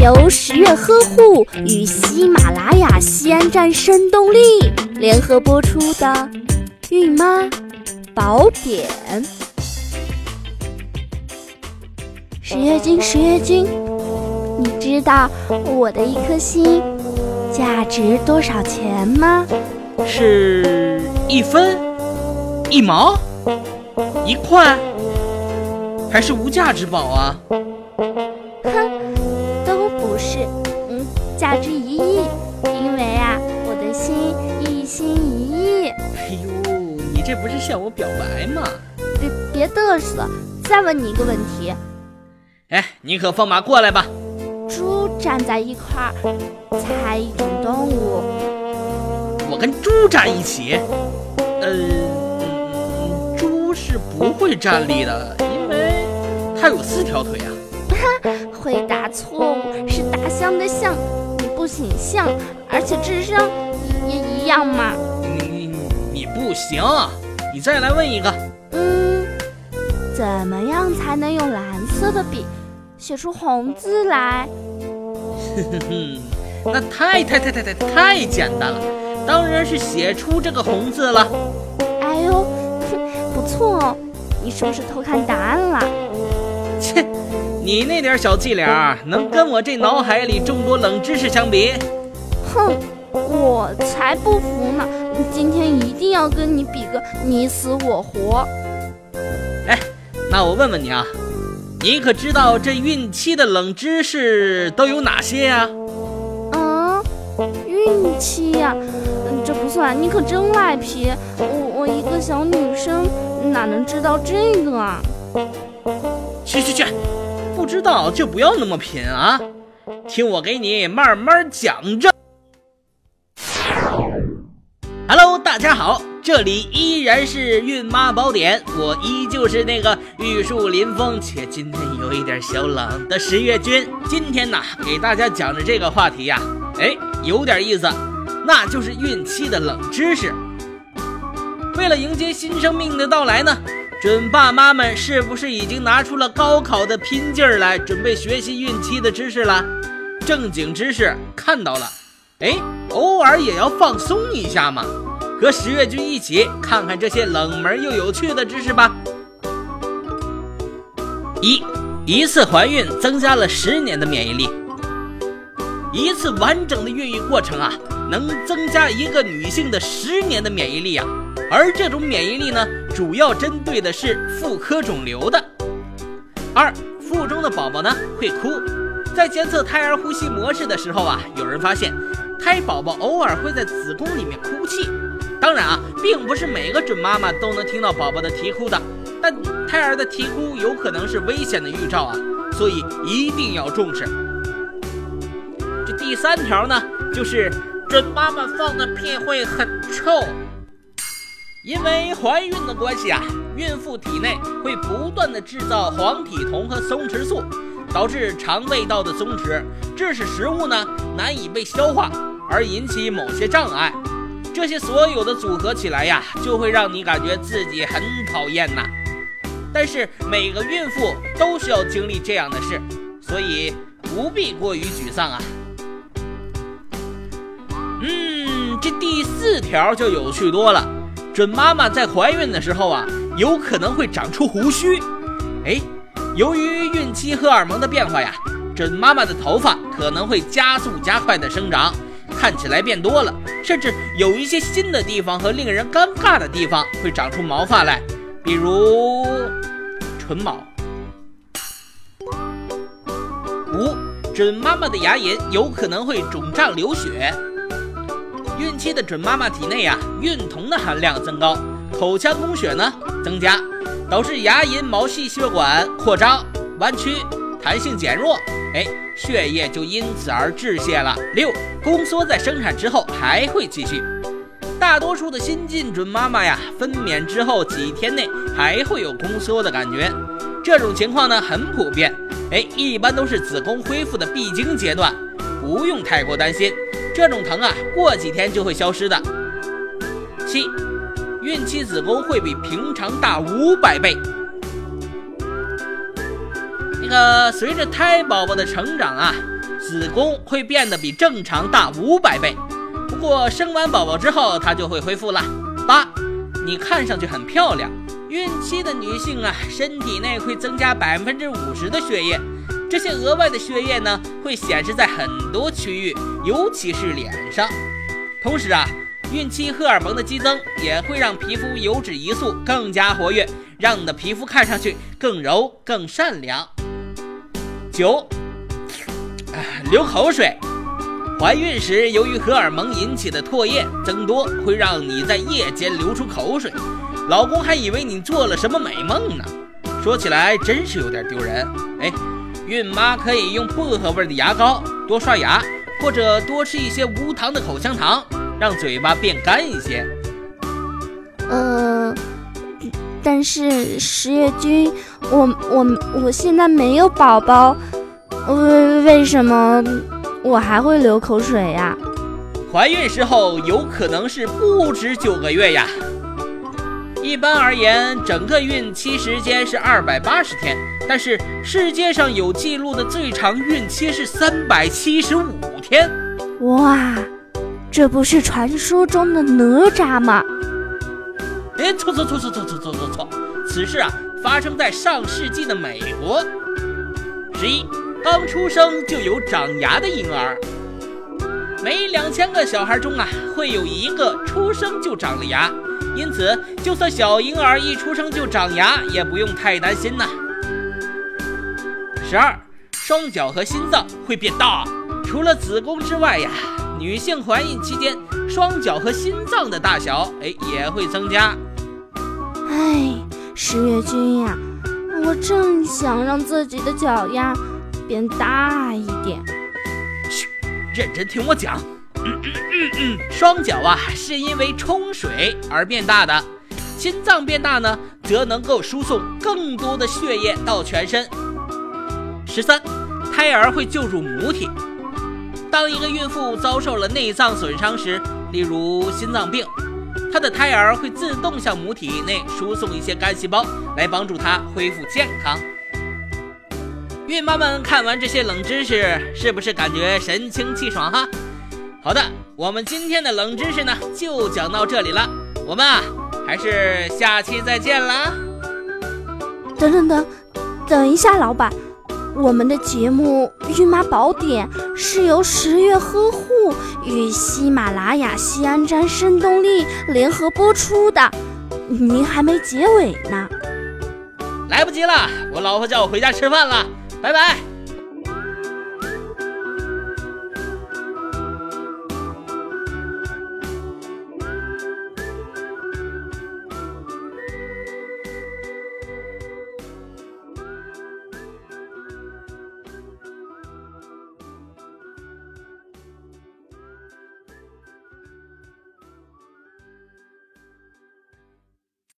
由十月呵护与喜马拉雅西安站声动力联合播出的《孕妈宝典》。十月君，十月君，你知道我的一颗心价值多少钱吗？是一分、一毛、一块，还是无价之宝啊？价值一亿，因为啊，我的心一心一意。哎呦，你这不是向我表白吗？别别嘚瑟，再问你一个问题。哎，你可放马过来吧。猪站在一块儿，猜一种动物。我跟猪站一起？呃，嗯，猪是不会站立的，因为它有四条腿啊。哈，回答错误，是大象的象，你不显象，而且智商也一样嘛。你你你不行，你再来问一个。嗯，怎么样才能用蓝色的笔写出红字来？哼哼哼，那太太太太太太简单了，当然是写出这个红字了。哎呦，不错哦，你是不是偷看答案了？切，你那点小伎俩能跟我这脑海里众多冷知识相比？哼，我才不服呢！今天一定要跟你比个你死我活。哎，那我问问你啊，你可知道这孕期的冷知识都有哪些呀？啊，孕期呀，这不算，你可真赖皮！我我一个小女生哪能知道这个啊？去去去，不知道就不要那么贫啊！听我给你慢慢讲着。Hello，大家好，这里依然是孕妈宝典，我依旧是那个玉树临风且今天有一点小冷的十月君。今天呢，给大家讲的这个话题呀，哎，有点意思，那就是孕期的冷知识。为了迎接新生命的到来呢。准爸妈们是不是已经拿出了高考的拼劲儿来准备学习孕期的知识了？正经知识看到了，哎，偶尔也要放松一下嘛。和十月君一起看看这些冷门又有趣的知识吧。一，一次怀孕增加了十年的免疫力。一次完整的孕育过程啊，能增加一个女性的十年的免疫力啊。而这种免疫力呢，主要针对的是妇科肿瘤的。二，腹中的宝宝呢会哭，在监测胎儿呼吸模式的时候啊，有人发现胎宝宝偶尔会在子宫里面哭泣。当然啊，并不是每个准妈妈都能听到宝宝的啼哭的，但胎儿的啼哭有可能是危险的预兆啊，所以一定要重视。这第三条呢，就是准妈妈放的屁会很臭。因为怀孕的关系啊，孕妇体内会不断的制造黄体酮和松弛素，导致肠胃道的松弛，致使食物呢难以被消化，而引起某些障碍。这些所有的组合起来呀，就会让你感觉自己很讨厌呐。但是每个孕妇都需要经历这样的事，所以不必过于沮丧啊。嗯，这第四条就有趣多了。准妈妈在怀孕的时候啊，有可能会长出胡须。哎，由于孕期荷尔蒙的变化呀，准妈妈的头发可能会加速加快的生长，看起来变多了，甚至有一些新的地方和令人尴尬的地方会长出毛发来，比如唇毛。五，准妈妈的牙龈有可能会肿胀流血。孕期的准妈妈体内啊，孕酮的含量增高，口腔供血呢增加，导致牙龈毛细血管扩张、弯曲、弹性减弱，哎，血液就因此而致谢了。六，宫缩在生产之后还会继续，大多数的新晋准妈妈呀，分娩之后几天内还会有宫缩的感觉，这种情况呢很普遍，哎，一般都是子宫恢复的必经阶段，不用太过担心。这种疼啊，过几天就会消失的。七，孕期子宫会比平常大五百倍。那个随着胎宝宝的成长啊，子宫会变得比正常大五百倍。不过生完宝宝之后，它就会恢复了。八，你看上去很漂亮。孕期的女性啊，身体内会增加百分之五十的血液，这些额外的血液呢，会显示在很多区域，尤其是脸上。同时啊，孕期荷尔蒙的激增也会让皮肤油脂胰素更加活跃，让你的皮肤看上去更柔、更善良。九，流口水。怀孕时由于荷尔蒙引起的唾液增多，会让你在夜间流出口水。老公还以为你做了什么美梦呢，说起来真是有点丢人。哎，孕妈可以用薄荷味的牙膏多刷牙，或者多吃一些无糖的口香糖，让嘴巴变干一些。呃，但是十月君，我我我现在没有宝宝，为为什么我还会流口水呀？怀孕时候有可能是不止九个月呀。一般而言，整个孕期时间是二百八十天，但是世界上有记录的最长孕期是三百七十五天。哇，这不是传说中的哪吒吗？哎，错错错错错错错错错！此事啊，发生在上世纪的美国。十一，刚出生就有长牙的婴儿，每两千个小孩中啊，会有一个出生就长了牙。因此，就算小婴儿一出生就长牙，也不用太担心呐。十二，双脚和心脏会变大。除了子宫之外呀，女性怀孕期间双脚和心脏的大小，哎，也会增加。哎，十月君呀，我正想让自己的脚丫变大一。认真听我讲。嗯嗯嗯嗯，双脚啊是因为冲水而变大的，心脏变大呢，则能够输送更多的血液到全身。十三，胎儿会救助母体。当一个孕妇遭受了内脏损伤时，例如心脏病，她的胎儿会自动向母体内输送一些干细胞，来帮助她恢复健康。孕妈们看完这些冷知识，是不是感觉神清气爽哈？好的，我们今天的冷知识呢，就讲到这里了。我们啊，还是下期再见啦。等等等，等一下，老板，我们的节目《孕妈宝典》是由十月呵护与喜马拉雅西安站声动力联合播出的，您还没结尾呢。来不及了，我老婆叫我回家吃饭了，拜拜。